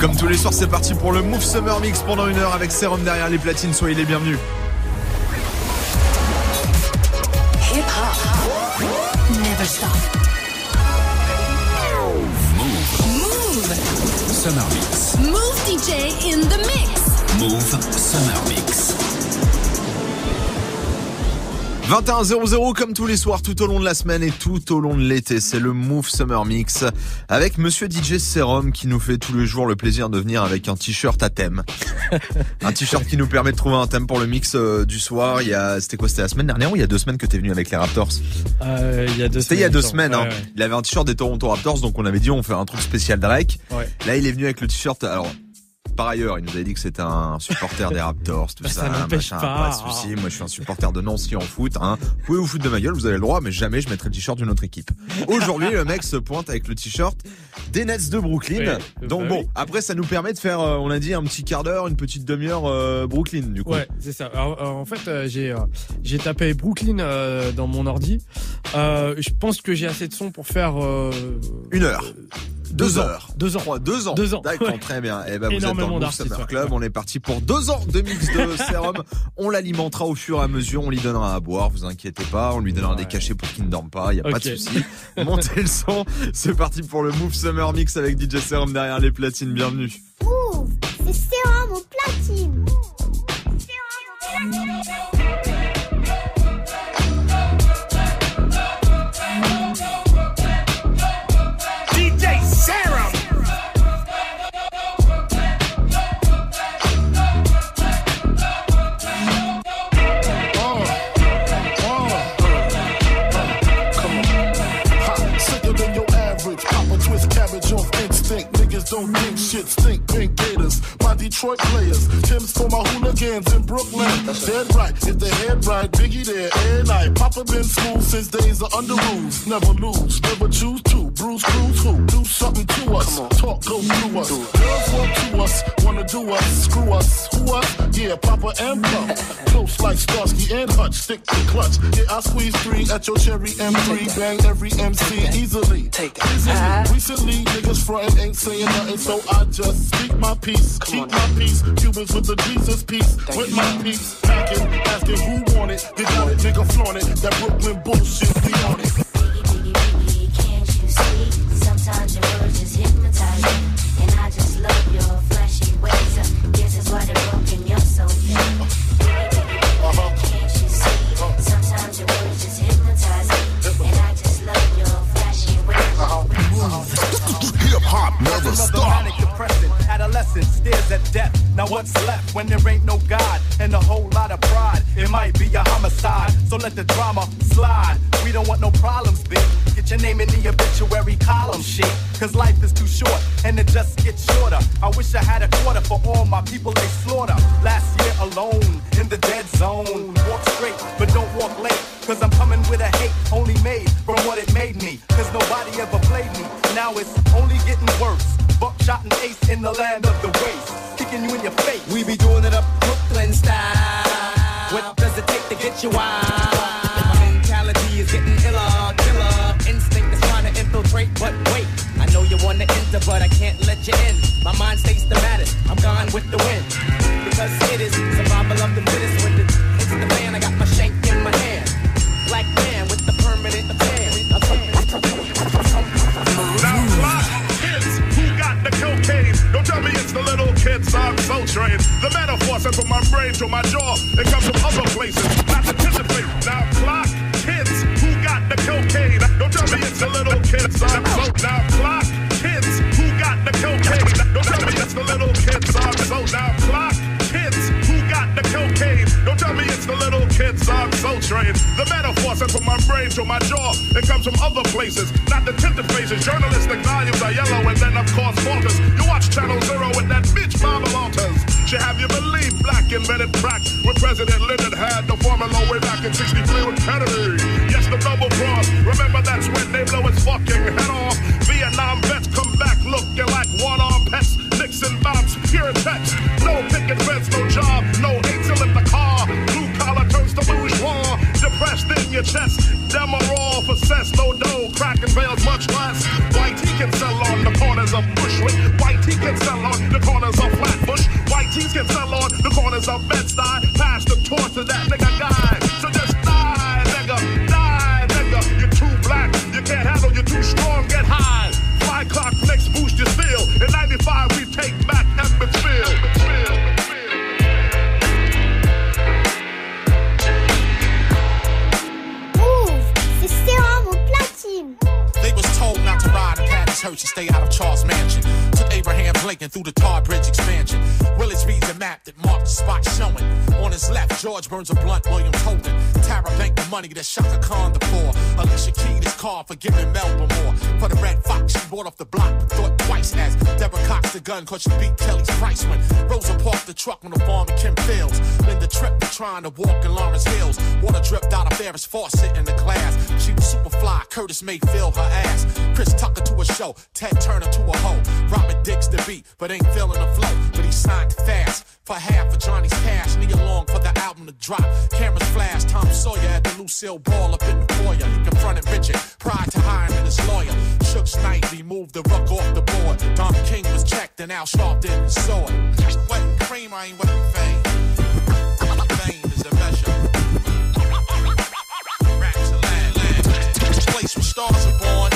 Comme tous les soirs, c'est parti pour le Move Summer Mix pendant une heure avec Serum derrière les platines. Soyez les bienvenus. Hip hop. Never stop. Move. Summer Mix. Move DJ in the mix. Move Summer Mix. 21-0-0 comme tous les soirs tout au long de la semaine et tout au long de l'été. C'est le Move Summer Mix avec Monsieur DJ Serum qui nous fait tous les jours le plaisir de venir avec un t-shirt à thème. un t-shirt qui nous permet de trouver un thème pour le mix euh, du soir. Il y a, c'était quoi, c'était la semaine dernière ou il y a deux semaines que t'es venu avec les Raptors? Euh, il y a deux C'était il y a deux semaines. semaines. hein. Ouais, ouais. Il avait un t-shirt des Toronto Raptors donc on avait dit on fait un truc spécial Drake. Ouais. Là il est venu avec le t-shirt. Alors par ailleurs, il nous avait dit que c'était un supporter des Raptors, tout Ça ça, n'empêche machin, pas. pas de souci. Moi, je suis un supporter de Nancy en foot. Hein. Vous pouvez vous foutre de ma gueule, vous avez le droit, mais jamais je mettrai le t-shirt d'une autre équipe. Aujourd'hui, le mec se pointe avec le t-shirt des Nets de Brooklyn. Oui, Donc bah bon, oui. après, ça nous permet de faire, euh, on a dit, un petit quart d'heure, une petite demi-heure euh, Brooklyn, du coup. Ouais, c'est ça. Alors, euh, en fait, j'ai j'ai tapé Brooklyn euh, dans mon ordi. Euh, je pense que j'ai assez de son pour faire Une heure. Deux, deux ans. heures. Deux ans. Trois, deux ans. Deux ans. D'accord, Ouais. très bien. Eh ben, vous êtes dans le Summer ouais. Club. On est parti pour deux ans de mix de sérum. On l'alimentera au fur et à mesure. On lui donnera à boire. Vous inquiétez pas. On lui donnera des cachets pour qu'il ne dorme pas. Il y a pas de souci. Montez le son. C'est parti pour le Move Summer Mix avec DJ Serum derrière les platines. Bienvenue. Move, c'est sérum au platine. DJ don't think. Pink Gators, my Detroit players. Tim's for my hooligans in Brooklyn. Dead right, if they head right, Biggie there every night. Papa been school since days of under rules. Never lose, never choose to. Bruise, cruise, who? Do something to us. Talk, go through us. Girls want to us, wanna do us. Screw us, who us? Yeah, Papa and Pump. Close like Starsky and Hutch. Stick to clutch. Yeah, I squeeze three at your cherry M3. Bang every MC easily. Take it. Easily. Recently, niggas frontin' ain't saying nothing, so I just speak my peace. Keep my peace. Cubans with the Jesus peace. with my peace. Packing, asking who want it. They want it, nigga flaunt it. That Brooklyn bullshit, we on it. Stop. manic depressant adolescent stares at death. Now what's left when there ain't no God and a whole lot of pride? It might be a homicide, so let the drama slide. We don't want no problems, big. Get your name in the obituary column, shit. Cause life is too short and it just gets shorter. I wish I had a quarter for all my people they slaughter. Last year alone in the dead zone. Walk straight, but don't walk late. Cause I'm coming with a hate only made from what it made me. Cause nobody ever played me. Now it's only getting worse. Buckshot and ace in the land of the waste. Kicking you in your face. We be doing it up Brooklyn style. What does it take to get you wild? My mentality is getting iller, killer. Instinct is trying to infiltrate, but wait. I know you wanna enter, but I can't let you in. My mind stays thematic. I'm gone with the wind. Because it is from my jaw. It comes from other places, not anticipate. Now block kids who got the cocaine. Don't tell me it's the little kids I'm so. Now block kids who got the cocaine. Don't tell me it's the little kids I'm so. Now block kids who got the cocaine. Don't tell me it's the little kids I'm so trained. The metaphor sent from my brain to my jaw. It comes from other places, not the tinted faces. Journalistic values are yellow, and then of course falters. You watch Channel Zero with when President Lyndon had the formula way back in 63 with Kennedy. A blunt, William Holden. Tara banked the money that Chaka Khan the poor. Alicia keyed his car for giving Melba more. For the Red Fox, she bought off the block, thought twice as Deborah cocked the gun cause she beat Kelly's price when Rosa parked the truck on the farm in Kim Fields. Linda tripped trying to walk in Lawrence Hills. Water dripped out of Ferris faucet in the glass. She was super fly, Curtis Mayfield her ass. Chris Tucker to a show, Ted Turner to a hoe. Robert Dix the beat, but ain't feeling the flow. But he signed fast for half of Johnny's cash. Knee along for the album to drop. Cameras flash, Tom Sawyer at the Lucille Ball up in the foyer. He confronted Richard prior to hiring his lawyer. Shook Knightley moved the ruck off the board. Don King was checked and Al Sharpton saw it. Wetting cream, I ain't wetting fame. Fame is a measure. Raps of land, land. Place where stars are born.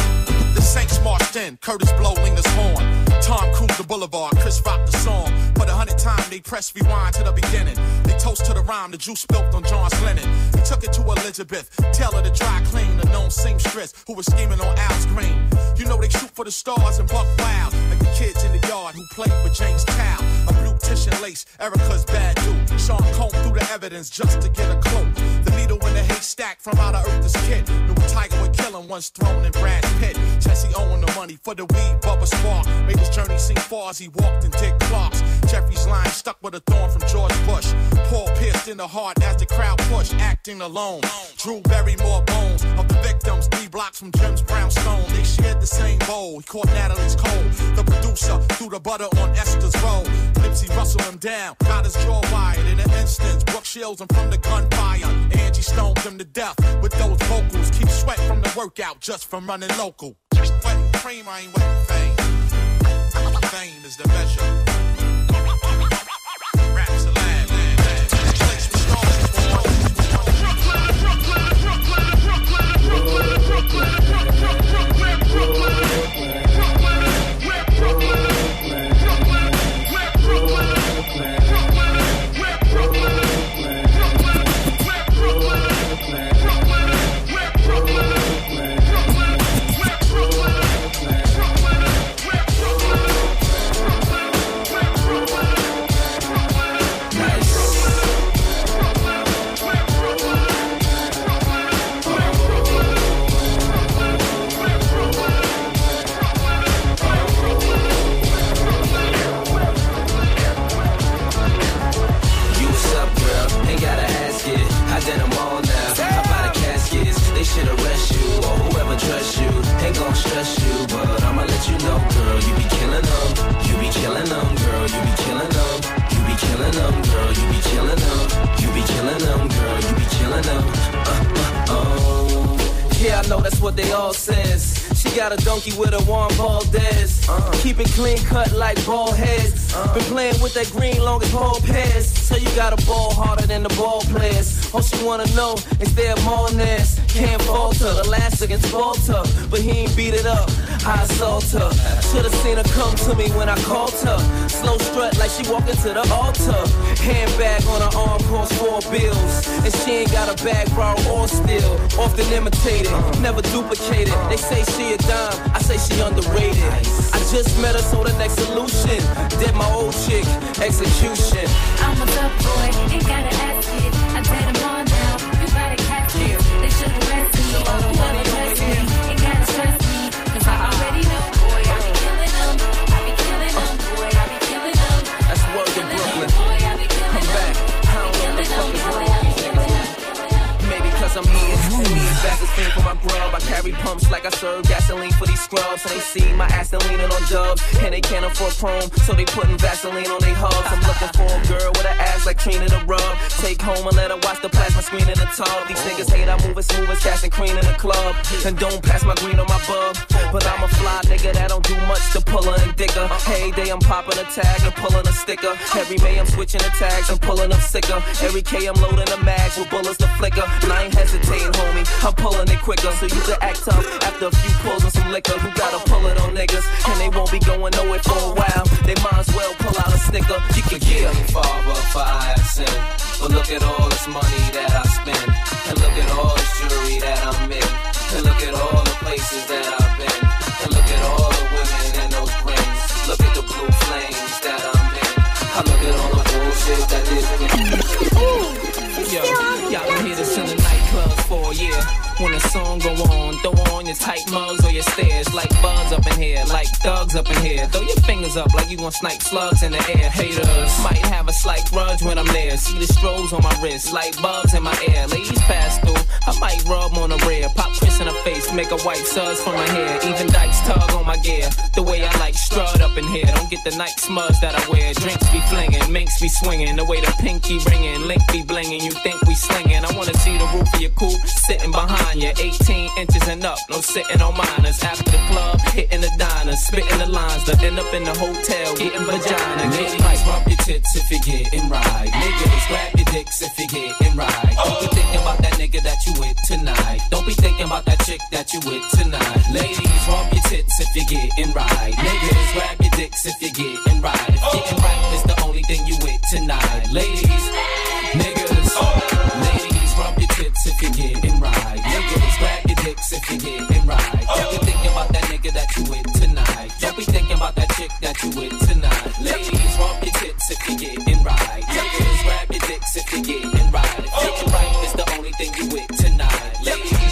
The Saints marched in, Curtis blow Lingers horn. Tom cruised the boulevard, Chris rocked the song. For the hundredth time, they press rewind to the beginning. They toast to the rhyme, the juice spilled on John's linen. He took it to Elizabeth, tell her to dry clean, the known seamstress who was scheming on Al's green. You know they shoot for the stars and buck wild, like the kids in the yard who played with James Cow. Blue lace, Erica's bad dude. Sean combed through the evidence just to get a clue. The needle in the haystack from out of Earth's kid. Knew a tiger would kill him once thrown in Brad's pit. Jesse owing the money for the weed, Bubba Sparxxx. Made his journey seem far as he walked in Dick Clark's. Jeffrey's line stuck with a thorn from George Bush. Paul pierced in the heart as the crowd pushed, acting alone. Drew buried more bones of the victims, three blocks from Jim's brownstone. They shared the same bowl. He caught Natalie's cold. The producer threw the butter on Esther's roll. Nipsey rustled him down, got his jaw wired in an instant. Brooke shields him from the gunfire. Angie stoned him to death with those vocals. Keep sweat from the workout just from running local. Wetting cream, I ain't wetting can't so they putting Vaseline on their hubs. I'm looking for a girl with an ass like Trina tub. These niggas hate I move as smooth as gas and cream in the club. And don't pass my green on my bub. But I'm a fly nigga that don't do much to pull her and dick her. Hey day I'm popping a tag and pulling a sticker. Every May I'm switching the tags and pulling up sicker. Every K I'm loading the mags with bullets to flicker. And I ain't hesitating, homie. I'm pulling it quicker. So you can act tough after a few pulls and some liquor. Who gotta pull it on niggas? And they won't be going nowhere for a while. They might as well pull out a snicker. You can me, Father, have sinned. But look at all this money that I spend. And look at all this jewelry that I'm in. And look at all the places that I've stairs. Like bugs up in here, like thugs up in here. Throw your fingers up like you gon' snipe slugs in the air. Haters might have a slight grudge when I'm there. See the strobes on my wrist, like bugs in my ear. Ladies pass through, I might rub on the rear. Pop Chris in the face, make a white suds from my hair. Even dykes tug on my gear. The way I like strut up in here. Don't get the night smudge that I wear. Drinks be flinging, minks be swinging. The way the pinky ringing, link be blinging. You think we slinging? I wanna see the roof of your coupe sitting behind you. 18 inches and up, no sitting on minors. After the club, hitting the diner, spitting the lines. To end up in the hotel, getting vagina. Ladies, rub your tits if you're getting right. Niggas, grab your dicks if you're getting right. Don't be thinking about that nigga that you with tonight. Don't be thinking about that chick that you with tonight. Ladies, rub your tits if you're getting right. Niggas, grab your dicks if you're getting right. If getting right is the only thing you with tonight. Ladies, niggas, ladies, rub your tits if you're getting right. If you're getting right. Don't be thinking about that nigga that you with tonight. Don't be thinking about that chick that you with tonight. Ladies, rub your tits if you're getting right. Niggas, grab your dicks if you're getting right. If getting right is the only thing you with tonight. Ladies.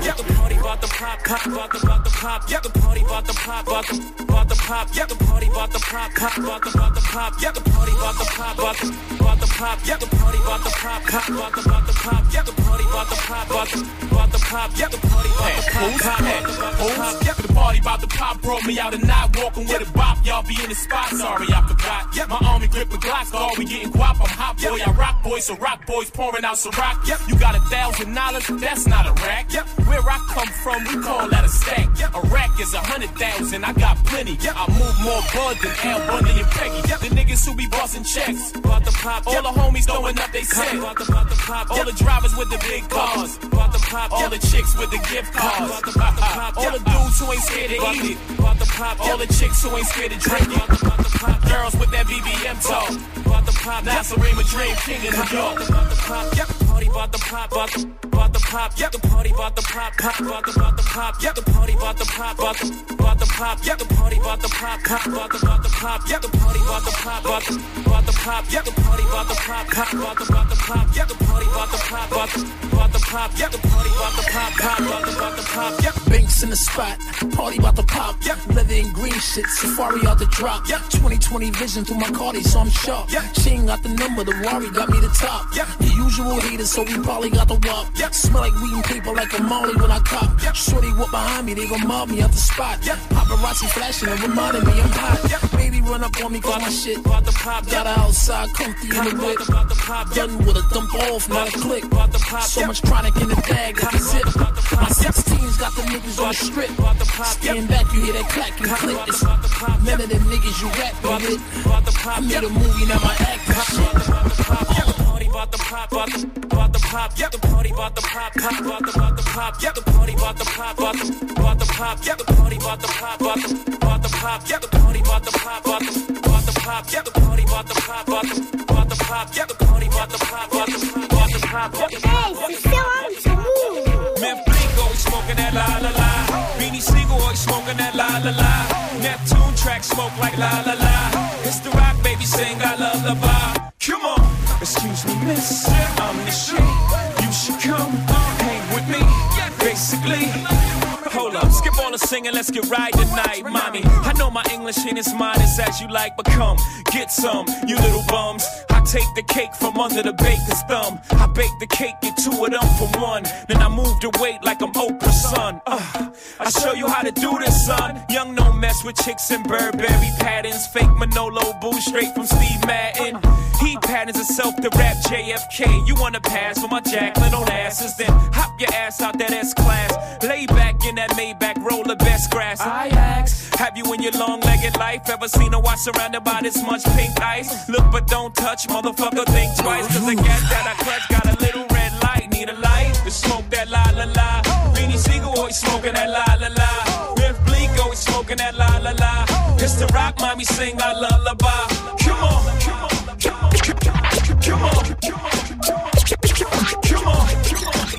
Yeah, the party about the pop, pop, about the about the pop. Yeah, the party about the pop, about the about the pop. Yeah, the party about the pop, pop, about the about the pop. Yeah, the party about the pop, about the about the pop. Yeah, the party about the pop, pop, about the about the pop. Yeah, the party about the pop, about the about the pop. Yeah, the party about the pop, pop, about the about the pop. Yeah, the party about the pop brought me out at night, walking with a bop. Y'all be in the spot, sorry I forgot. Yeah, my army grip with Glocks, dog. We getting guap. I'm hot boy, I rock boy, so rock boys pouring out some rock. Yep, you got a thousand dollars, that's not a rack. Yep, where I come from, we call that a stack. Yep, a rack is a hundred thousand, I got plenty. Yep, I move more bud than Al Bundy and Peggy. Yep, the niggas who be busting checks. About the pop, All the homies throwing up they set. About the about the pop, All the drivers with the big cars. about the pop, All the chicks with the gift cards. about the about the pop, All the dudes who ain't scared to eat it. about the pop, All the chicks who ain't scared to drink it. about the pop, Girls with that BBM talk. about the pop, That's a Rima Dream King in New York. about the pop, yeah, the party about the pop, about the about the pop, yeah, the party about the pop, pop, about the about the pop, yeah, the party about the pop, about the about the pop, yeah, the party about the pop, pop, about the about the pop, yeah, the party about the pop, about the about the pop, yeah, the party about the pop, pop, about the about the pop, yeah, the party about the pop, about the about the pop, yeah, the party about the pop, pop, about the about the pop, yeah. Banks in the spot, party about to pop. Yep. Leather and green shit, safari out the drop. Yep. 2020 vision through my Cardi, so I'm sharp. She ain't got the number, the worry got me the top. Yep. The usual haters, so we probably got the wop. Smell like weed and paper like a molly when I cop. Shorty walk behind me, they gon' mob me out the spot. Paparazzi flashing and reminding me I'm hot. Baby run up on me cause my shit. About the pop, Got her outside, comfy in the whip. about the pop, Done with a dump off, not a click. about the pop, So much chronic in the bag, like a zip. My 16s got the niggas on the strip. about the pop, Stand back, you hear that clack and click. It's none of them niggas you rapping with. I made a movie, now my act shit. the pop, party about the pop, about the about the pop, yeah, the party about the pop, pop, about the about the pop, yeah, the party about the pop, about the about the pop, yeah, the party about the pop, about the about the pop, yeah, the party about the pop, about the about the pop, yeah, the party about the pop, about the about the pop, yeah, the party about the pop, about the about the pop. Hey, c'est Serum sur Mouv'. Man, always smoking that la la la. Beanie Sigel always smoking that la la la. Neptune track smoke like la la la. It's the rock baby sing I love the bar. Come on, excuse me, miss. I'm the shit. You should come hang with me. Basically. Up, skip all the singing, let's get right tonight, mommy. I know my English ain't as modest as you like, but come, get some, you little bums. I take the cake from under the baker's thumb. I bake the cake, get two of them for one. Then I move the weight like I'm Oprah's son. Uh, I show you how to do this, son. Young, no mess with chicks and Burberry patterns. Fake Manolo boo straight from Steve Madden. He patterns himself to rap JFK. You wanna pass for my Jacqueline on asses? Then hop your ass out that S class. Lay back in that Maybach, roll the best grass. I ask, have you in your long legged life ever seen a watch surrounded by this much pink ice? Look but don't touch, motherfucker, think twice. Cause the gas that I clutch got a little red light. Need a light to smoke that la la la. Beanie Sigel oh, always smoking that la la la. Biff Bleak oh, always smoking that la la la. The rock mommy sing our lullaby.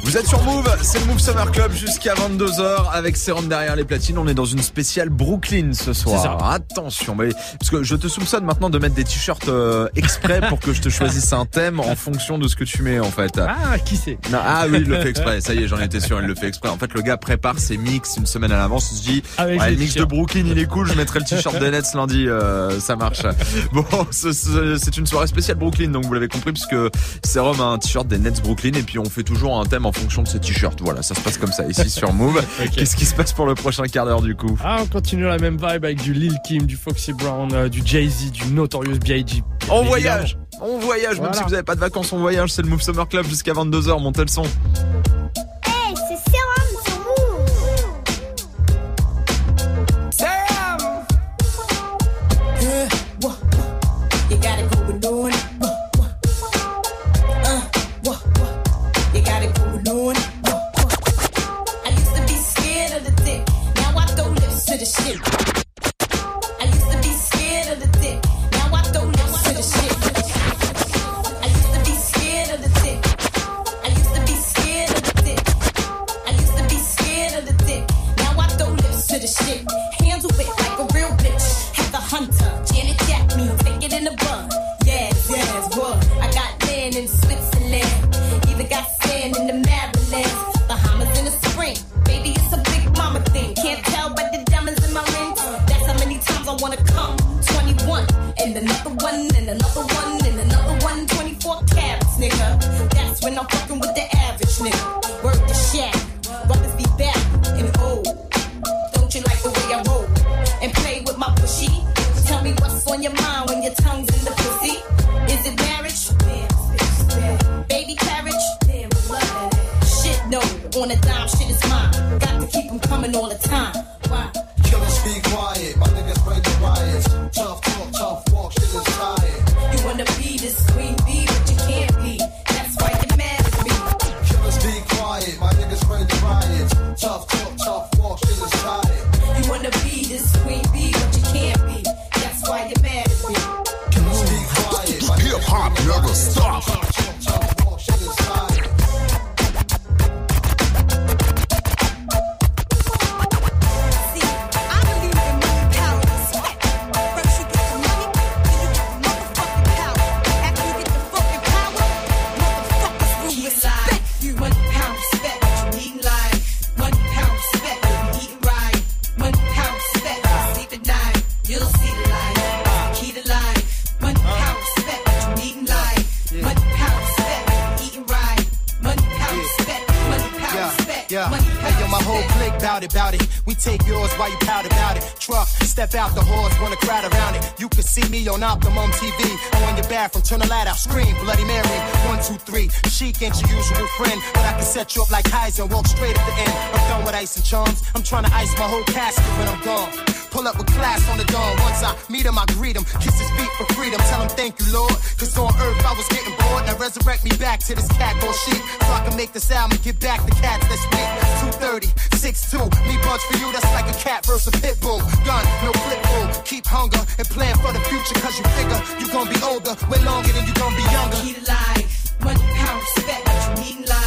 Vous êtes sur Move, c'est le Move Summer Club jusqu'à 22h avec Serum derrière les platines. On est dans une spéciale Brooklyn ce soir. Ça. Attention, mais parce que je te soupçonne maintenant de mettre des t-shirts euh, exprès pour que je te choisisse un thème en fonction de ce que tu mets en fait. Ah, qui c'est Non, ah oui, il le fait exprès. Ça y est, j'en étais sûr, il le fait exprès. En fait, le gars prépare ses mix une semaine à l'avance. Il se dit, Avec ouais, le mix de. Brooklyn, il est cool. Je mettrai le t-shirt des Nets lundi. euh, ça marche. Bon, ce- ce- c'est une soirée spéciale Brooklyn, donc vous l'avez compris, puisque Serum a un t-shirt des Nets Brooklyn et puis on fait toujours un thème en fonction de ces t-shirts. Voilà, ça se passe comme ça ici sur Move. Qu'est-ce qui se passe pour le prochain quart d'heure du coup Ah, on continue la même vibe avec du Lil Kim, du Foxy Brown, euh, du Jay-Z, du Notorious B.I.G. On voyage, on voyage. Même si vous n'avez pas de vacances, on voyage. C'est le Move Summer Club jusqu'à 22h. Montez le son. In Switzerland. Ain't your usual friend, but I can set you up like Heisen, walk straight at the end. I'm done with ice and charms. I'm trying to ice my whole casket when I'm gone. Pull up with class on the dawn. Once I meet him, I greet him. Kiss his feet for freedom. Tell him thank you, Lord. Cause on earth I was getting bored. Now resurrect me back to this cat called sheep. So I can make this album and get back the cats that's weak. 230, 6'2. Me bunch for you, that's like a cat versus a pit bull. Gun, no flip bull. Keep hunger and plan for the future. Cause you figure you gonna be older way longer than you gonna be younger. To life, money, power, respect, you eating life.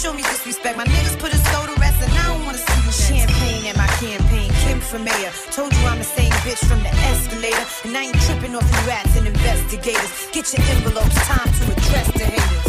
show me disrespect. My niggas put a soul to rest, and I don't wanna see you. Champagne in my campaign, Kim for mayor. Told you I'm the same bitch from the escalator, and I ain't tripping off you rats and investigators. Get your envelopes, time to address the haters.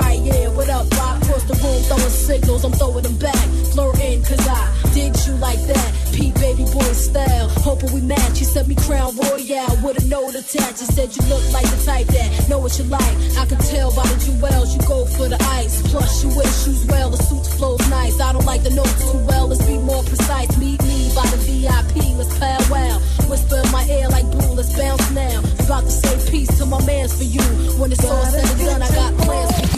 right, yeah, what up, Bob? Cross the room, throwing signals, I'm throwing them back. Flirting, cause I did you like that. Pete, baby boy style, hoping we match. You sent me crown royale with a note attached. You said you look like the type that know what you like. I can tell by the jewels, you go for the ice. Plus, you wear shoes well, the suit flows nice. I don't like the notes too well, let's be more precise. Meet me by the VIP, let's powwow. Whisper in my ear like blue, let's bounce now. About to say peace to my mans for you. When it's all said and done, I got plans for you.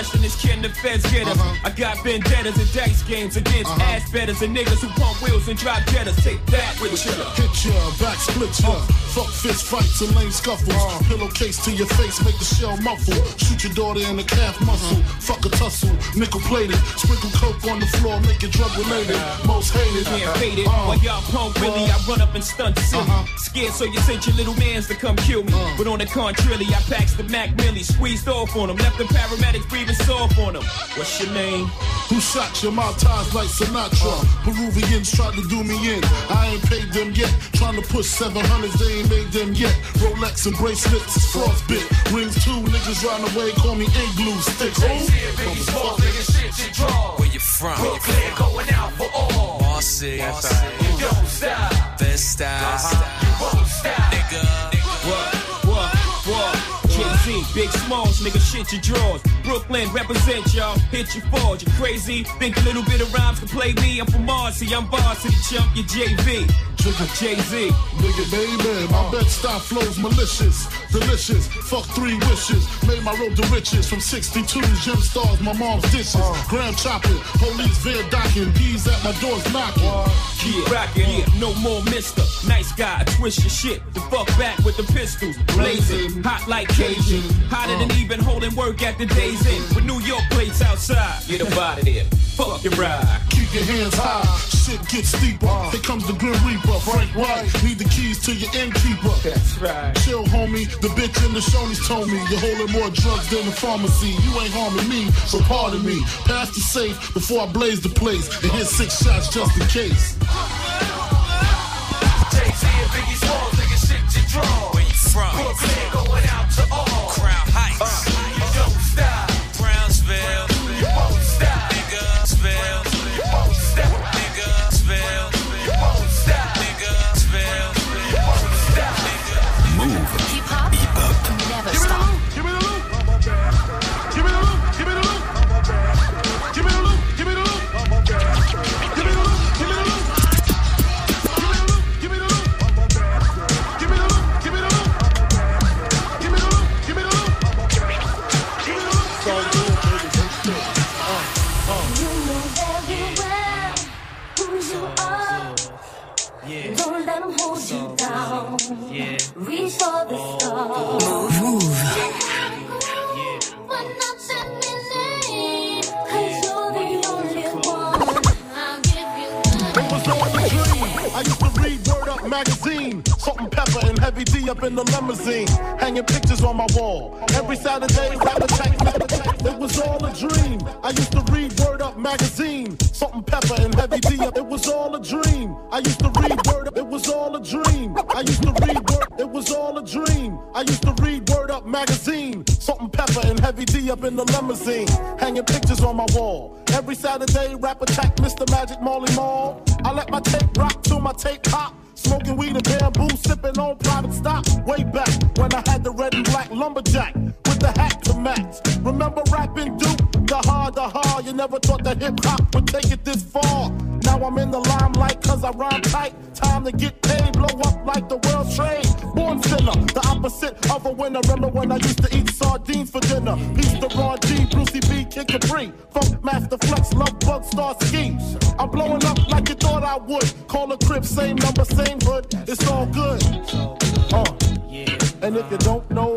Question is can the feds get us? Uh-huh. I got vendettas and dice games against uh-huh. ass betters and niggas who pump wheels and drive jetters. Take that with you. Hit ya, back split ya. Oh. Fuck fist fights and lame scuffles. Uh. Pillowcase to your face, make the shell muffle. Shoot your daughter in the calf muscle. Fuck a tussle, nickel plated. Sprinkle coke on the floor, make it drug related. Most hated. Can't fade it. Uh, While y'all punk Willie, I uh. run up and stunt silly. Uh-huh. Scared, so you sent your little mans to come kill me. Uh. But on the contrary, I packs the Mac Millie, squeezed off on them, left the paramedics breathing soft on them. What's your name? Who shot your mouth ties like Sinatra? Peruvians tried to do me in. I ain't paid them yet. Trying to push 700s, they ain't made them yet. Rolex and bracelets frostbit. Rings two, niggas round the way, call me igloo stick. Where you from? Brooklyn, going out for all. Bossy, you don't stop. Best style, you won't stop. Nigga, What? What? Big Smalls, nigga, shit your drawers. Brooklyn, represent y'all, hit your forge. You crazy? Think a little bit of rhymes can play me? I'm from Marcy, I'm varsity chump, you JV. Trigger Jay-Z. Nigga, baby, my bed style flows malicious, delicious. Fuck three wishes, made my road to riches from 62 gym stars, my mom's dishes. Uh. Graham chopping, police van docking, bees at my doors knocking. Yeah, rockin', yeah, no more mister. Nice guy, twist your shit. The fuck back with the pistols. Blazing, hot like Cajun. Hotter than even holding work at the day's end. With New York plates outside. Get up out of there. Fuck your ride. Keep your hands high, shit gets steeper. Uh. Here comes the Grim Reaper, Frank White. Need the keys to your innkeeper. That's right. Chill, homie. The bitch in the Shoney's told me you're holding more drugs than the pharmacy. You ain't harming me, so pardon me. Pass the safe before I blaze the place and hit six shots just in case. Jay-Z and Biggie Smalls, nigga, shit your draw. Where you from? Brooklyn, going out to all. Heavy D up in the limousine. Hanging pictures on my wall. Every Saturday, rap attack. It was all a dream. I used to read Word Up magazine. Salt-N-Pepa and heavy D up. It was all a dream. I used to read Word Up. It was all a dream. I used to read Word. It was all a dream. I used to read Word Up magazine. Salt-N-Pepa and heavy D up in the limousine. Hanging pictures on my wall. Every Saturday, rap attack, Mr. Magic Marley Marl. I let my tape rock till my tape pop. Smoking weed and bamboo, sipping on private stock. Way back when I had the red and black lumberjack with the hat to match. Remember rapping Duke? The hard, the hard. You never thought that hip hop would take it this far. Now I'm in the limelight cause I rhyme tight. Time to get paid, blow up like the world trade. Born sinner, the opposite of a winner. Remember when I used to eat sardines for dinner? Peace to Ron G, Brucie B, Kid Capri. Funkmaster Flex, Love Bug, Starski. I'm blowing up I would. Call a crib, same number, same hood. It's all good. Uh. And if you don't know,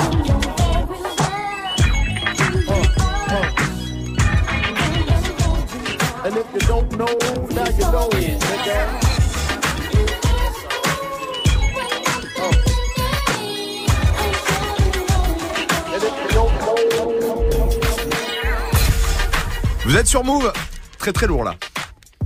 You don't know, now you know, nigga. Vous êtes sur Move Très très lourd là.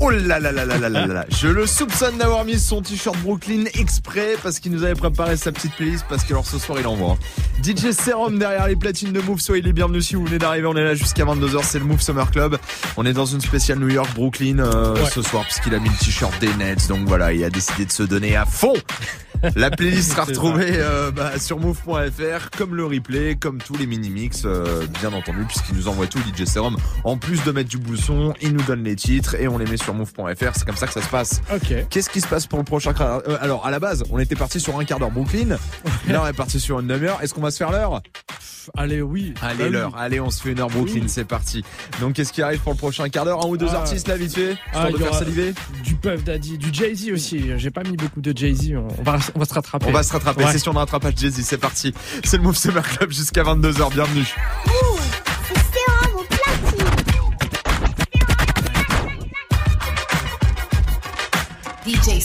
Oh là là là là là là là Je le soupçonne d'avoir mis son t-shirt Brooklyn exprès parce qu'il nous avait préparé sa petite playlist parce que alors ce soir il envoie. DJ Serum derrière les platines de Move, soyez les bienvenus si vous venez d'arriver, on est là jusqu'à 22h, c'est le Move Summer Club. On est dans une spéciale New York Brooklyn euh, ce soir puisqu'il a mis le t-shirt des Nets donc voilà, il a décidé de se donner à fond la playlist sera retrouvée euh, bah, sur move.fr comme le replay, comme tous les mini-mix, euh, bien entendu, puisqu'il nous envoie tout DJ Serum. En plus de mettre du bousson, il nous donne les titres et on les met sur move.fr. C'est comme ça que ça se passe. Ok. Qu'est-ce qui se passe pour le prochain euh, Alors, à la base, on était parti sur un quart d'heure Brooklyn. Là, on est parti sur une demi-heure. Est-ce qu'on va se faire l'heure? Allez, oui. Allez, Bah oui. l'heure. Allez, on se fait une heure Brooklyn. Oui. C'est parti. Donc, qu'est-ce qui arrive pour le prochain quart d'heure? Un ou deux Ah. artistes, là, vite fait Histoire Ah, de faire saliver? Du Puff Daddy, du Jay-Z aussi. J'ai pas mis beaucoup de Jay-Z. On on va, on va se rattraper. On va se rattraper. Ouais. Session de rattrapage Jay-Z. C'est parti. C'est le Move Summer Club jusqu'à 22h. Bienvenue. DJ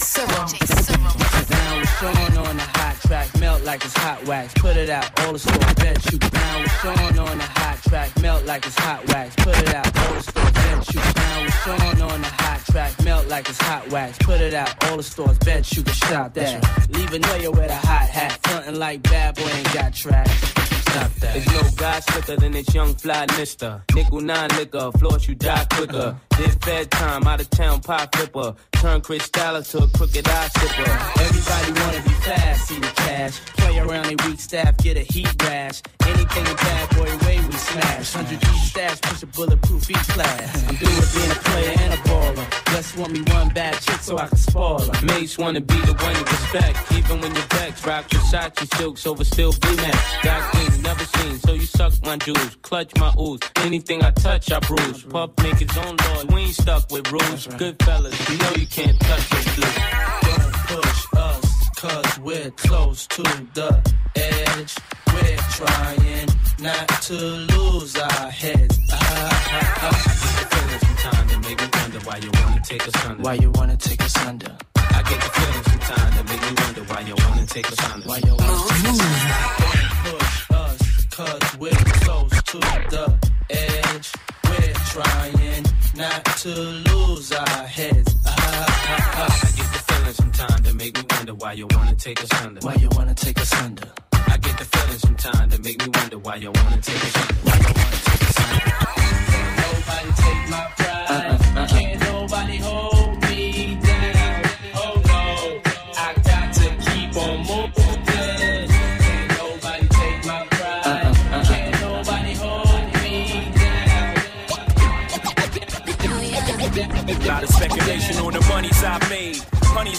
on the track, melt like it's hot wax. Put it out, all the stores bet you. Down with Sean on the hot track, melt like it's hot wax. Put it out, all the stores bet you. Down with Sean on the hot track, melt like it's hot wax. Put it out, all the stores bet you can shop that. Leave a nigga with a hot hat, frontin' like bad boy ain't got track. Stop that. There's no guy slicker than this young fly mister. Nickel nine liquor, floss you die quicker. Did fed time, out of town pie flipper. Turn Chris Styler to a crooked eye sipper. Everybody wanna be fast, see the cash. Play around they weak staff, get a heat rash. Anything a bad boy way we smash. 100 G stash, push a bulletproof each class. I'm through with being a player and a baller. Just want me one bad chick so I can spoil her. Mates wanna be the one you respect. Even when you're vexed, rock Versace silks over still V-Max. Got things never seen, so you suck my jewels. Clutch my ooze. Anything I touch, I bruise. Puff make his own laws. We ain't stuck with rules. Good fellas, you know you can't touch this blue. Don't push us, cause we're close to the edge. We're trying not to lose our heads. Ah, ah, ah. Feeling sometimes that make me wonder why you wanna take us under. Why you wanna take us under? I get the feeling sometimes that make me wonder why you wanna take us under. Why you wanna take us under? Push us, cause we're close to the to lose our heads. Ah, ah, ah. I get the feeling sometimes that make me wonder why you wanna take us under. Why you wanna take us under? I get the feeling sometimes that make me wonder why you wanna take us under. Why you wanna take us under? Nobody take my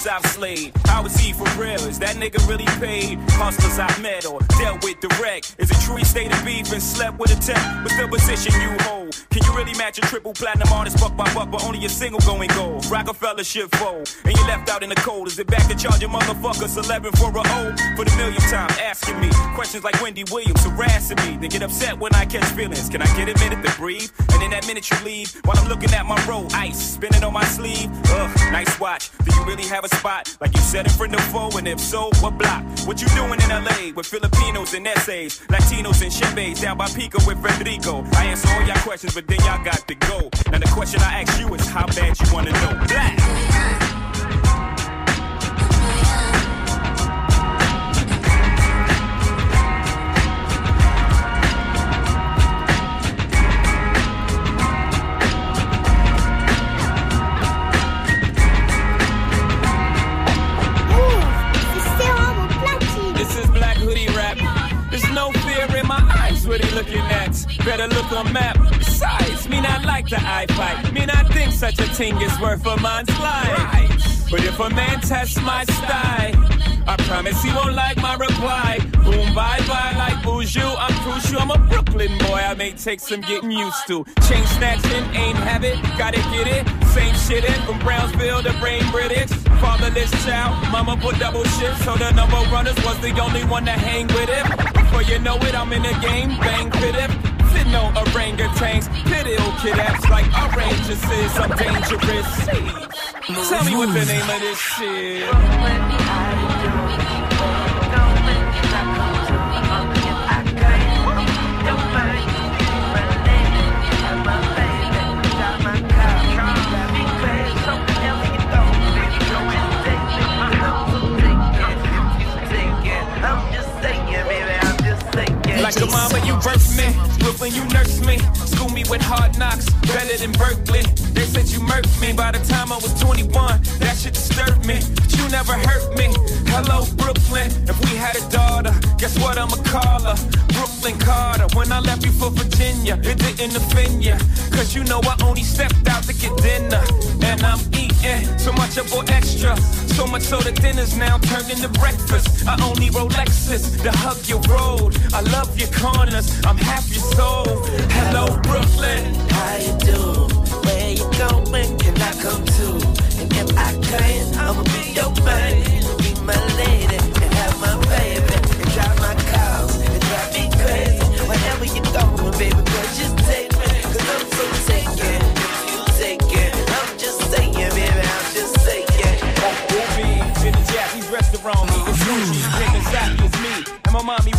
I've slayed. He for real? Is that nigga really paid? Hustlers I've met or dealt with direct. Is it true he stayed in beef and slept with a tech? What's the position you hold? Can you really match a triple platinum artist buck by buck, but only a single going gold? Rockefeller shit fold, and you left out in the cold. Is it back to charge your motherfucker 11 for a O? For the millionth time, asking me questions like Wendy Williams harassing me. They get upset when I catch feelings. Can I get a minute to breathe? And in that minute you leave, while I'm looking at my roll, ice spinning on my sleeve. Ugh, nice watch. Do you really have a spot like you said front of foe? And if so, what block? What you doing in LA with Filipinos and essays, Latinos and Chevys down by Pico with Federico? I answer all y'all questions, but then y'all got to go. Now the question I ask you is how bad you wanna know. Black. They looking at? Better look on map. Besides, me not like the eye fight. Me not think such a thing is worth a man's life. But if a man tests my style, I promise he won't like my reply. Boom, bye bye, like Buju. I'm crucial. I'm a Brooklyn boy. I may take some getting used to. Chain snatching, ain't habit. Gotta get it. Same shit in from Brownsville to Brain British. Fatherless child, mama put double shit. So the number runners was the only one to hang with it. Before you know it, I'm in the game. Bang, fit it. Fit no orangutans. Pity old kid apps like oranges. I'm dangerous. Tell me what the name of this shit. like mama, you birthed me. Brooklyn, you nursed me. School me with hard knocks. Better than Berkeley. They said you murked me by the time I was 21. That shit disturbed me. But you never hurt me. Hello, Brooklyn. If we had a daughter, guess what I'ma call her? Brooklyn Carter. When I left you for Virginia, it didn't offend ya. Cause you know I only stepped out to get dinner. And I'm eating so much I bought extra. So much so that dinner's now turned into breakfast. I only Rolexes to hug your road. I love your corners. I'm half your soul. Hello, Brooklyn. How you do? Where you going? Can I come too? And if I can, I'ma be your man. Be my lady and have my baby. And drive my cars and drive me crazy. Wherever you going, baby, girl, just take me. Cause I'm so taken. If you take it, I'm just saying, baby, I'm just saying. In the Japanese restaurant. Sushi. Drinking sake is me. And my mommy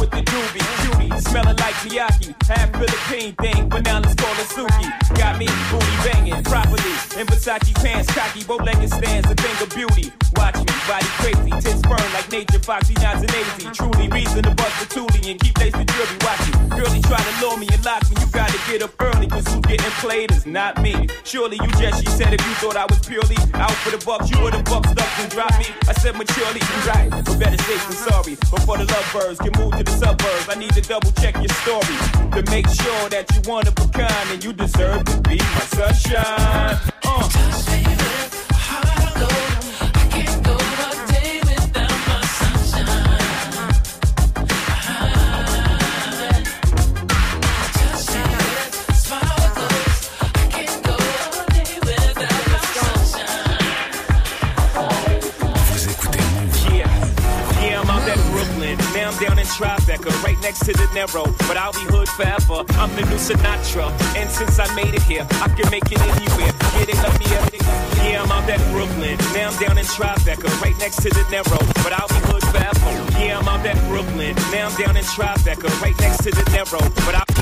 smelling like Miyake. Half Philippine thing, but now let's call it Suki. Got me booty banging properly. In Versace pants, cocky, bow legged stands, a thing of beauty. Watch me, body crazy, tits burn like nature, foxy, nods and lazy. Truly reason to bust the toolie and keep lacing jewelry. Watch it. Girlie try to lure me and lock me. You gotta get up early, cause who's getting played is not me. Surely you just, she said, if you thought I was purely out for the bucks, you would've bucked up and dropped me. I said maturely, you right, but better safe than sorry. Before the lovebirds can move to the suburbs, I need to double check your story to make sure that you one of a kind and you deserve to be my sunshine. Uh. Tribeca, right next to De Niro. But I'll be hood forever. I'm the new Sinatra. And since I made it here, I can make it anywhere. Yeah, they love me every Yeah, I'm out at Brooklyn. Now I'm down in Tribeca, right next to De Niro. But I'll be hood forever. Yeah, I'm out at Brooklyn. Now I'm down in Tribeca, right next to De Niro. But I'll be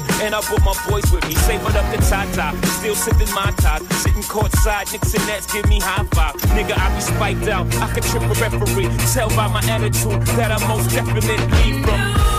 and I brought my boys with me. Savored up the tie. still sipping my top. Sitting courtside, Knicks and Nets give me high five. Nigga, I be spiked out, I could trip a referee. Tell by my attitude that I most definitely from.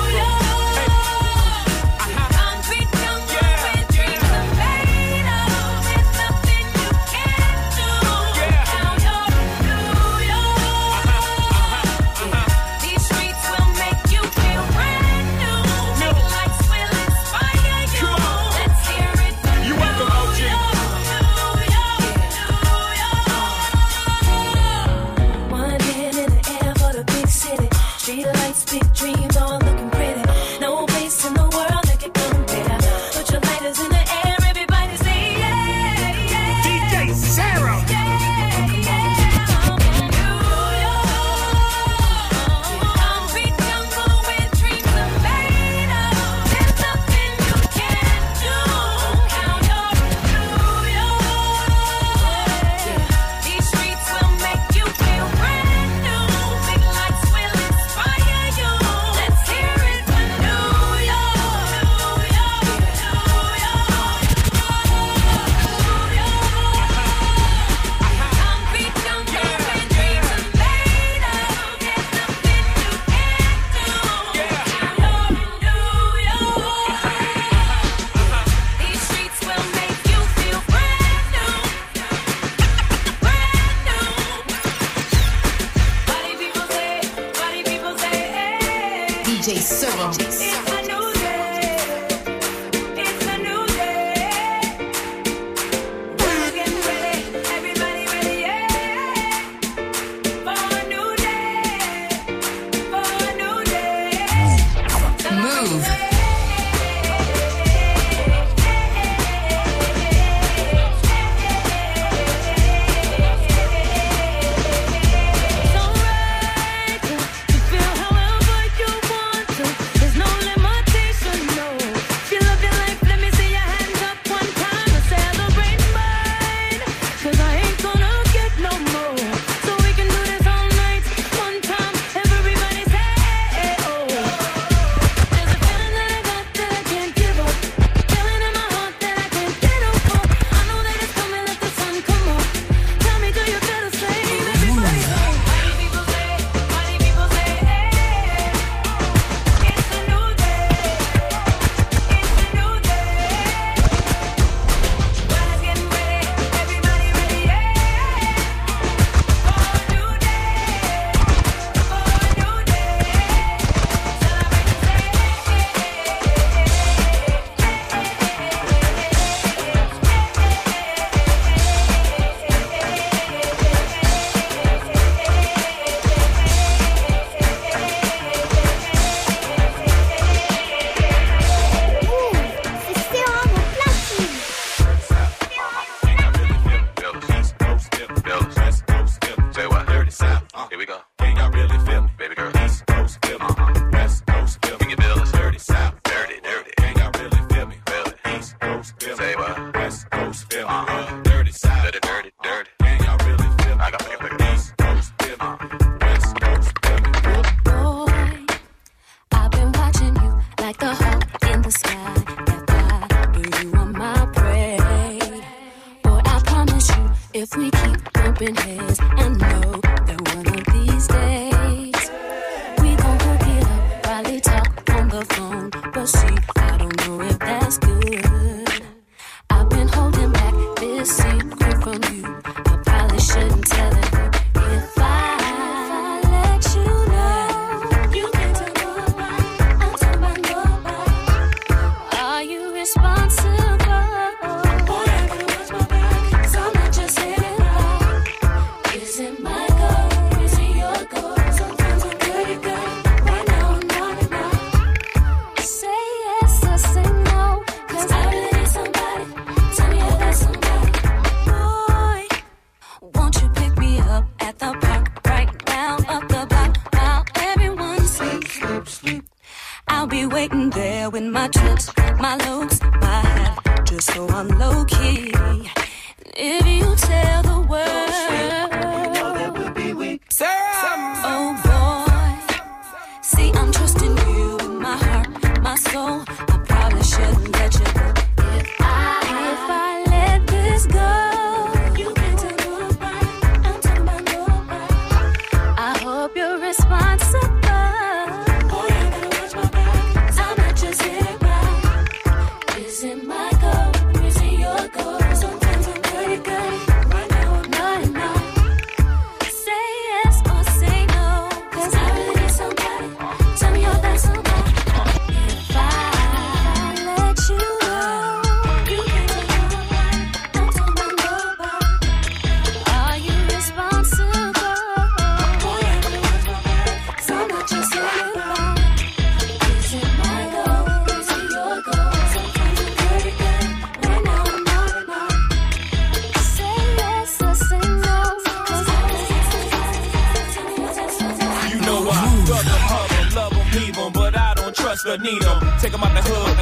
I don't trust or need them. Take them out the hood.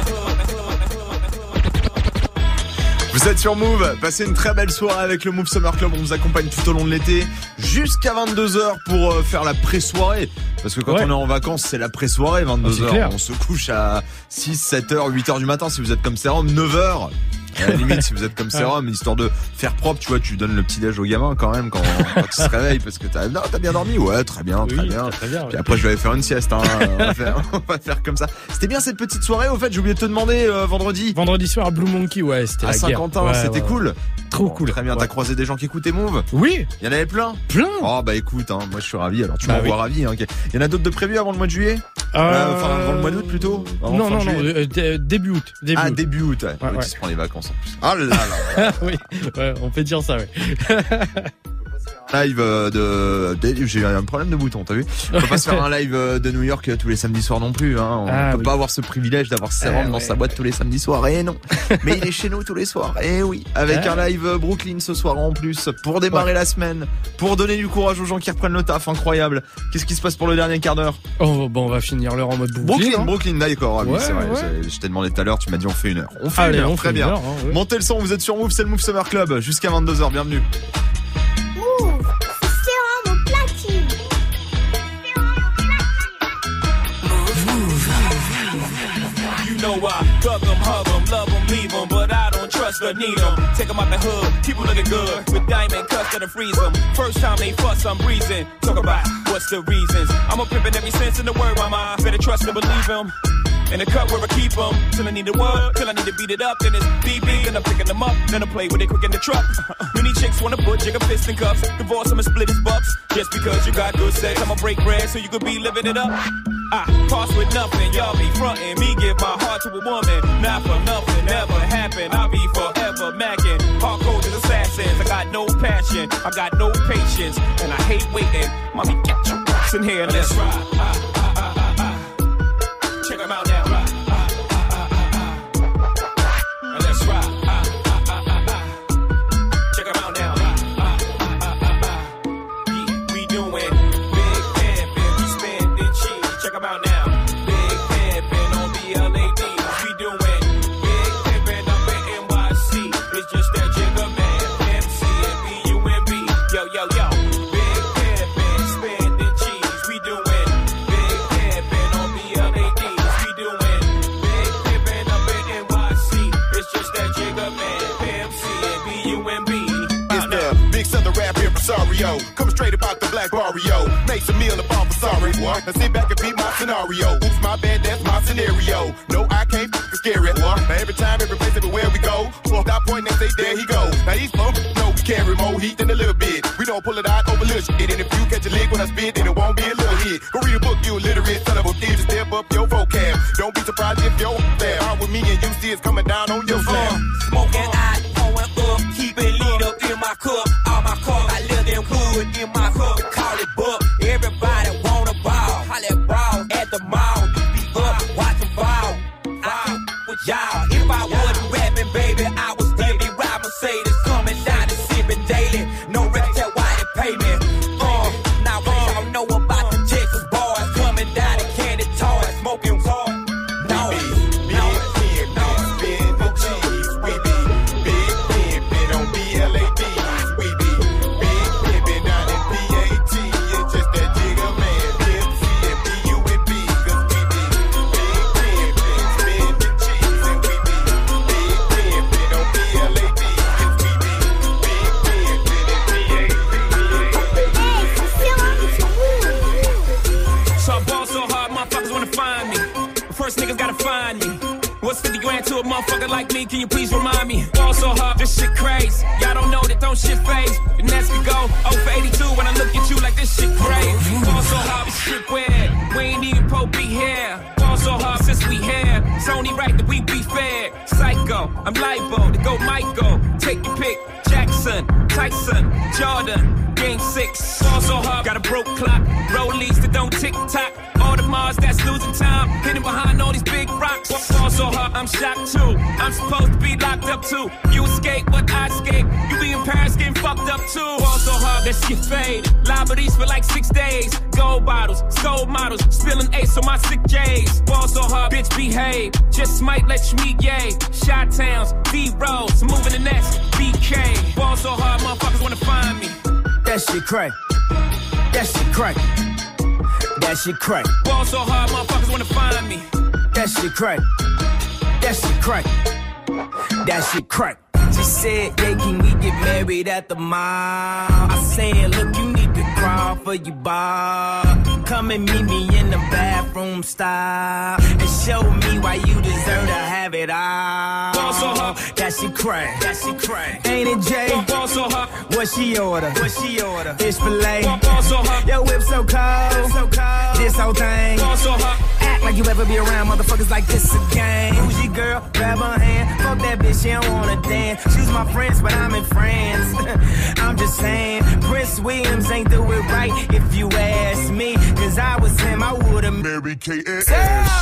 Vous êtes sur Move, passez une très belle soirée avec le Move Summer Club, on vous accompagne tout au long de l'été jusqu'à 22h pour euh, faire la pré-soirée. Parce que quand Ouais. on est en vacances, c'est la pré-soirée, Ah, c'est 22h. clair. on se couche à 6, 7h, 8h du matin si vous êtes comme Sérum, 9h. À la limite, si vous êtes comme Sérum, histoire de faire propre, tu vois, tu donnes le petit déj au gamin quand même quand, quand il se réveille parce que t'as, non, t'as bien dormi? Ouais, très bien, très Oui, bien. très bien, ouais. Puis après, je vais aller faire une sieste, hein. on, va faire, on va faire comme ça. C'était bien cette petite soirée, au fait, j'ai oublié de te demander, euh, vendredi. Vendredi soir, Blue Monkey, ouais, c'était À. Saint-Quentin, Ouais, c'était ouais, cool. Trop Bon, cool. Très bien, t'as croisé des gens qui écoutaient Move Oui, Il y en avait plein plein. Oh bah écoute, hein, moi je suis ravi, alors tu Bah m'envoies oui. ravi. Hein. Il y en a d'autres de prévus avant le mois de juillet? Euh, Enfin avant le mois d'août plutôt? Avant non, non, non, euh, dé- début août. Début Ah août. début août, ouais. Ouais, ouais. prend les vacances. Ah là là oui, ouais, on peut dire ça, ouais. Live euh, de... de- J'ai un problème de bouton, t'as vu On peut pas se faire un live euh, de New York euh, tous les samedis soirs non plus. Hein. On Ah, peut oui. pas avoir ce privilège d'avoir Serum Ah, dans ouais. sa boîte tous les samedis soirs. Et non Mais il est chez nous tous les soirs. Et oui Avec Ah. un live Brooklyn ce soir en plus pour démarrer la semaine, pour donner du courage aux gens qui reprennent le taf. Incroyable Qu'est-ce qui se passe pour le dernier quart d'heure? Oh, bon, on va finir l'heure en mode Brooklyn. Brooklyn, hein. Brooklyn, d'accord. Ah oui, Ouais, c'est- Je t'ai demandé tout à l'heure, tu m'as dit on fait une heure. On fait une heure, on très fait bien. une heure, hein. Montez le son, vous êtes sur Move, c'est le Move Summer Club. Jusqu'à 22h, bienvenue. Know I thug them, hug them, love them, leave them, but I don't trust or need them. Take them out the hood, people looking good with diamond cuts that'll freeze them. First time they fuss, I'm breezing. Talk about what's the reasons. I'm a pimpin' every sense in the word, mama. Better trust and believe him. In the cut where I keep them, till I need a word, till I need to beat it up. Then it's BB, then I'm picking them up, then I play with it quick in the truck. Uh-huh. Many chicks wanna put jigger fist in cuffs, divorce 'em and split his bucks. Just because you got good sex, I'ma break bread so you could be living it up. I cost with nothing, y'all be frontin'. Me give my heart to a woman, not for nothing, never happen. I'll be forever macking. Hardcore as assassins, I got no passion, I got no patience, and I hate waiting. Mommy, get your ass in here, let's ride. Ah, ah, boy. Now sit back and beat my scenario. Oops, my bad, that's my scenario. No, I can't f- scare it, boy. Now every time, every place, everywhere we go. Well, stop pointing and say, there he go. Now these folks know we carry more heat than a little bit. We don't pull it out over little shit. And if you catch a lick when I spit, then it won't be a little hit. Go read a book, you illiterate son of a bitch. Step up your vocab. Don't be surprised if your crack. That shit crack. That shit crack. Ball so hard, motherfuckers wanna find me. That shit crack. That shit crack. That shit crack. She said, yeah, can we get married at the mall? I said, look, you need to crawl for your bar. Come and meet me in the bathroom style. And show me why you deserve to have it all. Ball so hard. That shit crack. That shit crack. Ain't it, Jay? Ball so hard. What she order? What she order? Fish fillet. Ball so hard. Your whip so cold. So cold. This whole thing. So. Act like you ever be around motherfuckers like this again. Who's your girl? Grab her hand. Fuck that bitch, she don't wanna dance. She's my friends, but I'm in France. I'm just saying, Prince Williams ain't do it right if you ask me. Cause I was him, I would've Mary Kate and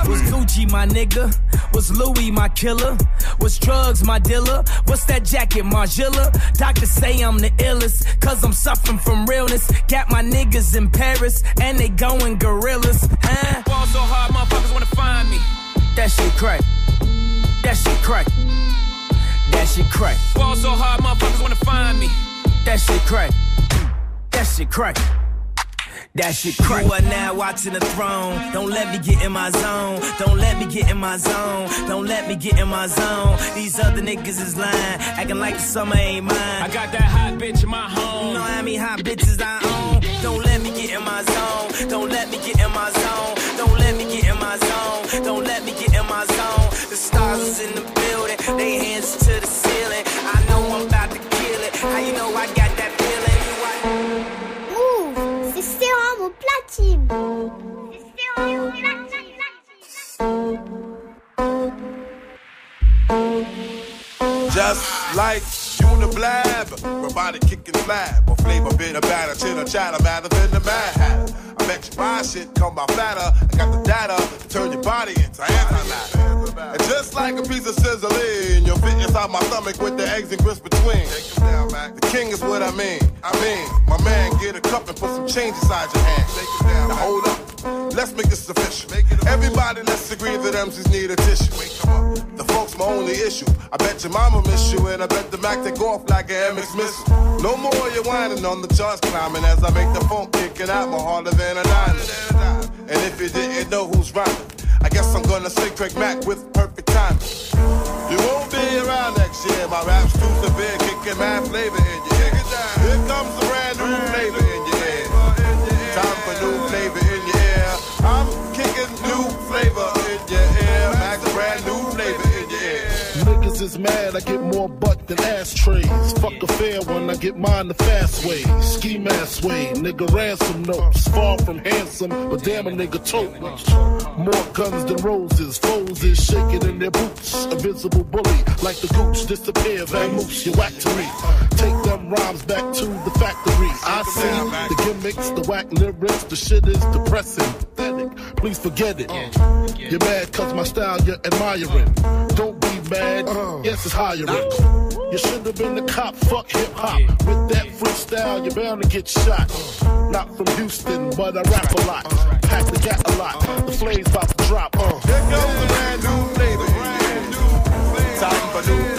was Gucci my nigga? Was Louis my killer? Was drugs my dealer? What's that jacket, Margiela? Doctors say I'm the illest, cause I'm suffering from realness. Got my niggas in Paris, and they going gorillas. Huh? Ball so hard, motherfuckers wanna find me. That shit crack. That shit crack. That shit crack. Ball so hard, motherfuckers wanna find me. That shit crack. That shit crack. That shit crack. You are now watching the throne. Don't let me get in my zone. Don't let me get in my zone. Don't let me get in my zone. These other niggas is lying, acting like the summer ain't mine. I got that hot bitch in my home. You know how many hot bitches I own. Don't let me get in my zone. Don't let me get in my zone. Don't let me get in my zone. Don't let me get in my zone. The stars is in the building. They hands to the ceiling. I know I'm about to kill it. How you know platine. C'est Serum au platine. Just like Uniblab, robotic kicking slab, or flavor bitter batter, chitter chatter, matter than the mad hatter. I bet you my shit come by fatter. I got the data to turn your body into antimatter. And just like a piece of sizzling, you'll fit inside my stomach with the eggs and grits between. The king is what I mean. I mean, my man, get a cup and put some change inside your hand. Now hold up, let's make this official. Everybody, let's agree that MCs need a tissue. The folks my only issue. I bet your mama miss you, and I bet the Mac take off like an MX missile. No more you whining on the charts climbing as I make the phone kicking out more harder than a diamond. And if you didn't know who's rhyming, I guess I'm gonna say Craig Mack with perfect timing. You won't be around next year. My rap's too severe, kicking mad flavor in your ear. Here comes a brand new flavor in your ear. Time for new flavor new flavor in your ear. Max, brand new flavor in your ear. Niggas is mad, I get more butt than ashtrays. Fuck a fair one, I get mine the fast way. Ski mask way, nigga ransom notes. Far from handsome, but damn a nigga tote. More guns than roses, foes is shaking in their boots. A visible bully, like the gooch, disappear, vamoose, you whack to me. Take rhymes back to the factory. I see the gimmicks, the whack lyrics, the shit is depressing, pathetic. Please forget it. You're mad cause my style you're admiring. Don't be mad, yes it's hiring. You should have been the cop, fuck hip hop. With that freestyle, you're bound to get shot. Not from Houston, but I rap a lot. Pack the gat a lot. The flame's about to drop. Uh. Here comes a brand new flavor in your ear. Time for new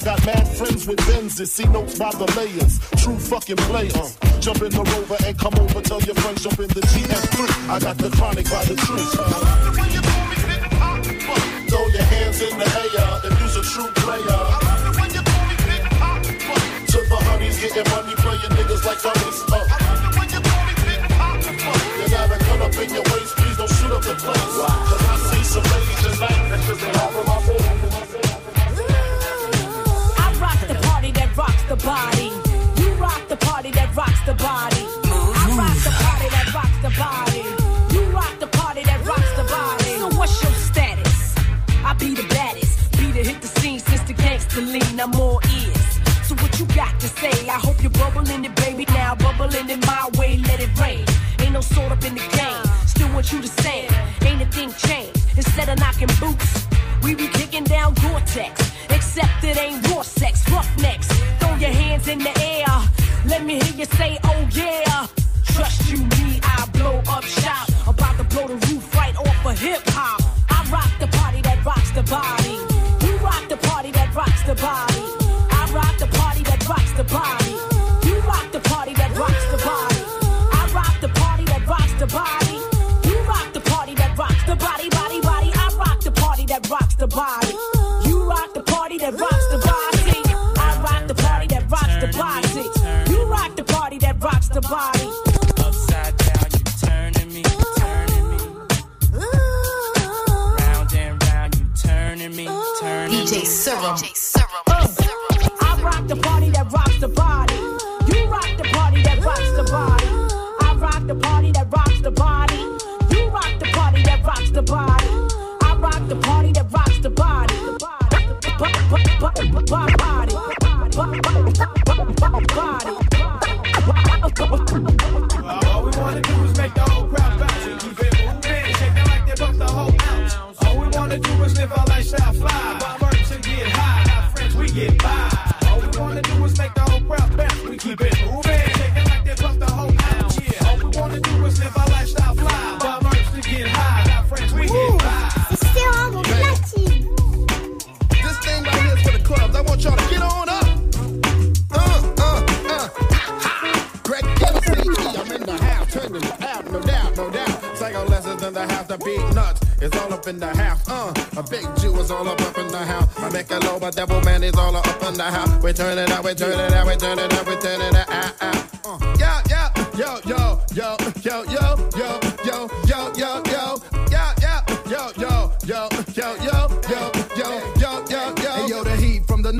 got mad friends with Benzes. See notes by the layers. True fucking players. Jump in the rover and come over. Tell your friends jump in the GF3. I got the chronic by the tree. Throw your hands in the air if you's a true player. I you the honeys getting money, playing niggas like dummies. Uh. You. You gotta cut up in your waist, please don't shoot up the place. Cause I see some ladies tonight that's just in half of my body. You rock the party that rocks the body. I rock the party that rocks the body. You rock the party that rocks the body. So what's your status? I be the baddest. Be the hit the scene since the gangster lean. I'm all ears. So what you got to say? I hope you're bubbling it, baby. Now bubbling in my way, let it rain. Ain't no sort up in the game. Still want you to say, ain't a thing changed. Instead of knocking boots, we be kicking down Gore-Tex. Except it ain't hands in the air. Let me hear you say,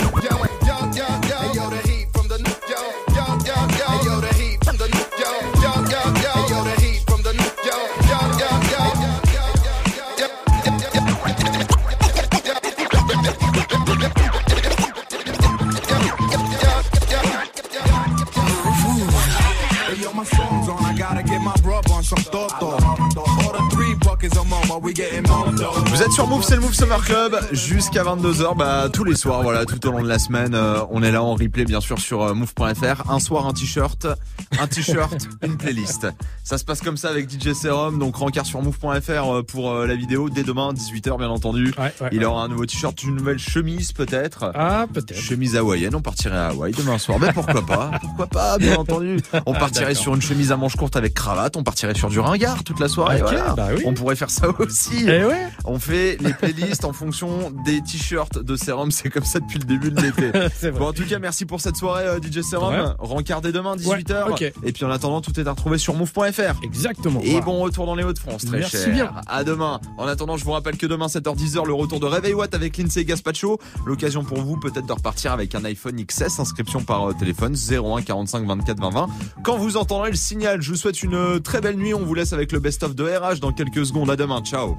yo, Summer Club jusqu'à 22h, bah tous les soirs, voilà, tout au long de la semaine, euh, on est là en replay bien sûr sur euh, move.fr. Un soir un t-shirt, un t-shirt, une playlist. Ça se passe comme ça avec DJ Serum, donc rencard sur move.fr euh, pour euh, la vidéo dès demain 18h bien entendu. Il aura un nouveau t-shirt, une nouvelle chemise peut-être. Ah peut-être. Chemise hawaïenne, on partirait à Hawaï demain soir. Mais pourquoi pas Pourquoi pas bien entendu. On partirait sur une chemise à manches courtes avec cravate, on partirait sur du ringard toute la soirée. Voilà. bah oui. On pourrait faire ça aussi. Eh ouais. On fait les playlists en fonction des t-shirts de Serum. C'est comme ça depuis le début de l'été. Bon, en tout cas, merci pour cette soirée, euh, DJ Serum. Ouais. Dès demain, 18h. Ouais, Et puis en attendant, tout est à retrouver sur move.fr. Exactement. Et Voilà. bon retour dans les Hauts-de-France, très Merci cher. bien. À demain. En attendant, je vous rappelle que demain, 7h10h, le retour de Réveil Watt avec Lindsay Gaspacho. L'occasion pour vous, peut-être, de repartir avec un iPhone XS. Inscription par euh, téléphone 01 45 24 20 20. Quand vous entendrez le signal, je vous souhaite une euh, très belle nuit. On vous laisse avec le best-of de RH dans quelques secondes. À demain. Ciao.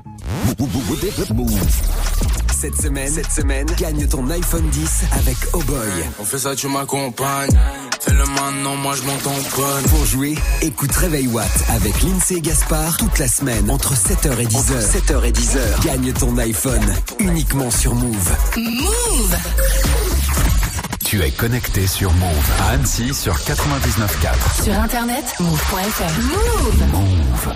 Cette semaine, cette semaine, gagne ton iPhone 10 avec Oh Boy. On fait ça, tu m'accompagnes. Fais-le maintenant, moi je m'en tamponne. Pour jouer, écoute Réveil Watt avec Lindsay et Gaspard toute la semaine entre 7h et 10h. Entre 7h et 10h. Gagne ton iPhone uniquement sur Move. Move Tu es connecté sur Move à Annecy sur 99.4. Sur internet, move.fr. Move Move.